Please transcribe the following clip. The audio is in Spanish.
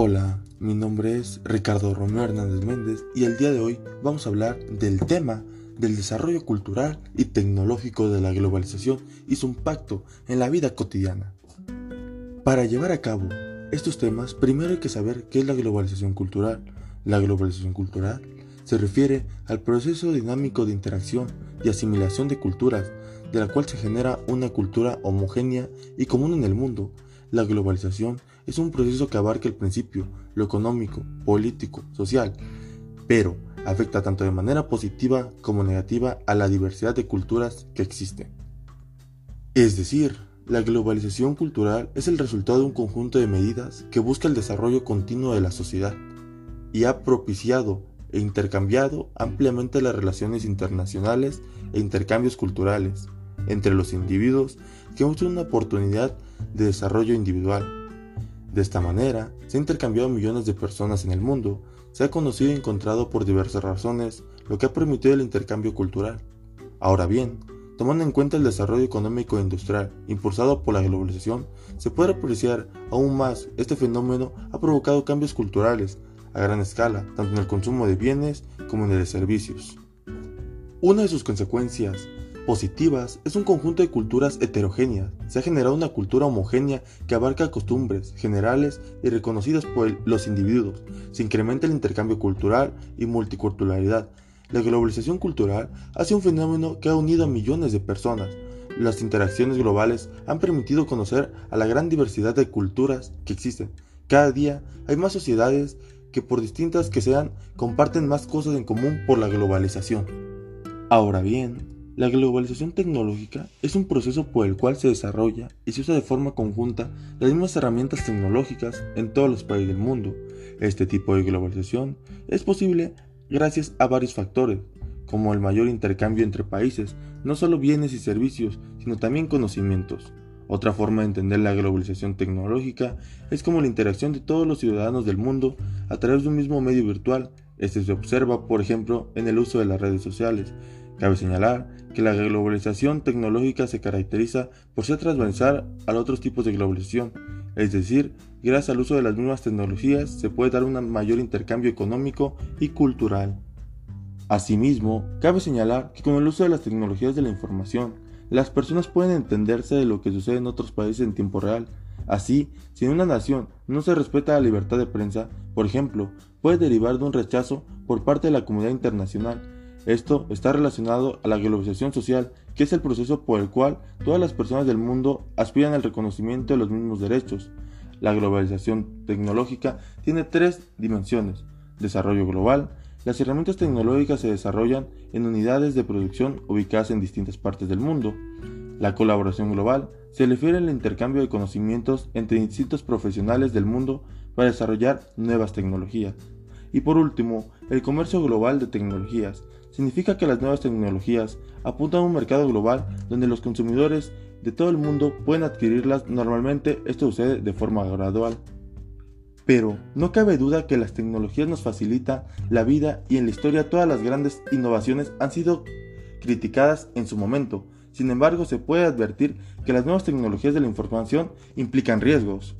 Hola, mi nombre es Ricardo Romeo Hernández Méndez y el día de hoy vamos a hablar del tema del desarrollo cultural y tecnológico de la globalización y su impacto en la vida cotidiana. Para llevar a cabo estos temas, primero hay que saber qué es la globalización cultural. La globalización cultural se refiere al proceso dinámico de interacción y asimilación de culturas, de la cual se genera una cultura homogénea y común en el mundo. La globalización es un proceso que abarca el principio, lo económico, político, social, pero afecta tanto de manera positiva como negativa a la diversidad de culturas que existen. Es decir, la globalización cultural es el resultado de un conjunto de medidas que busca el desarrollo continuo de la sociedad y ha propiciado e intercambiado ampliamente las relaciones internacionales e intercambios culturales entre los individuos que muestran una oportunidad de desarrollo individual de esta manera, se han intercambiado millones de personas en el mundo, se ha conocido y encontrado por diversas razones, lo que ha permitido el intercambio cultural. Ahora bien, tomando en cuenta el desarrollo económico e industrial impulsado por la globalización, se puede apreciar aún más este fenómeno ha provocado cambios culturales a gran escala, tanto en el consumo de bienes como en el de servicios. Una de sus consecuencias positivas es un conjunto de culturas heterogéneas. Se ha generado una cultura homogénea que abarca costumbres generales y reconocidas por los individuos. Se incrementa el intercambio cultural y multiculturalidad. La globalización cultural ha sido un fenómeno que ha unido a millones de personas. Las interacciones globales han permitido conocer a la gran diversidad de culturas que existen. Cada día hay más sociedades que por distintas que sean comparten más cosas en común por la globalización. Ahora bien, la globalización tecnológica es un proceso por el cual se desarrolla y se usa de forma conjunta las mismas herramientas tecnológicas en todos los países del mundo. Este tipo de globalización es posible gracias a varios factores, como el mayor intercambio entre países, no solo bienes y servicios, sino también conocimientos. Otra forma de entender la globalización tecnológica es como la interacción de todos los ciudadanos del mundo a través de un mismo medio virtual. Este se observa, por ejemplo, en el uso de las redes sociales, Cabe señalar que la globalización tecnológica se caracteriza por ser transversal a otros tipos de globalización, es decir, gracias al uso de las mismas tecnologías se puede dar un mayor intercambio económico y cultural. Asimismo, cabe señalar que con el uso de las tecnologías de la información, las personas pueden entenderse de lo que sucede en otros países en tiempo real. Así, si en una nación no se respeta la libertad de prensa, por ejemplo, puede derivar de un rechazo por parte de la comunidad internacional esto está relacionado a la globalización social, que es el proceso por el cual todas las personas del mundo aspiran al reconocimiento de los mismos derechos. La globalización tecnológica tiene tres dimensiones. Desarrollo global. Las herramientas tecnológicas se desarrollan en unidades de producción ubicadas en distintas partes del mundo. La colaboración global se refiere al intercambio de conocimientos entre distintos profesionales del mundo para desarrollar nuevas tecnologías. Y por último, el comercio global de tecnologías significa que las nuevas tecnologías apuntan a un mercado global donde los consumidores de todo el mundo pueden adquirirlas. Normalmente esto sucede de forma gradual. Pero no cabe duda que las tecnologías nos facilitan la vida y en la historia todas las grandes innovaciones han sido criticadas en su momento. Sin embargo, se puede advertir que las nuevas tecnologías de la información implican riesgos.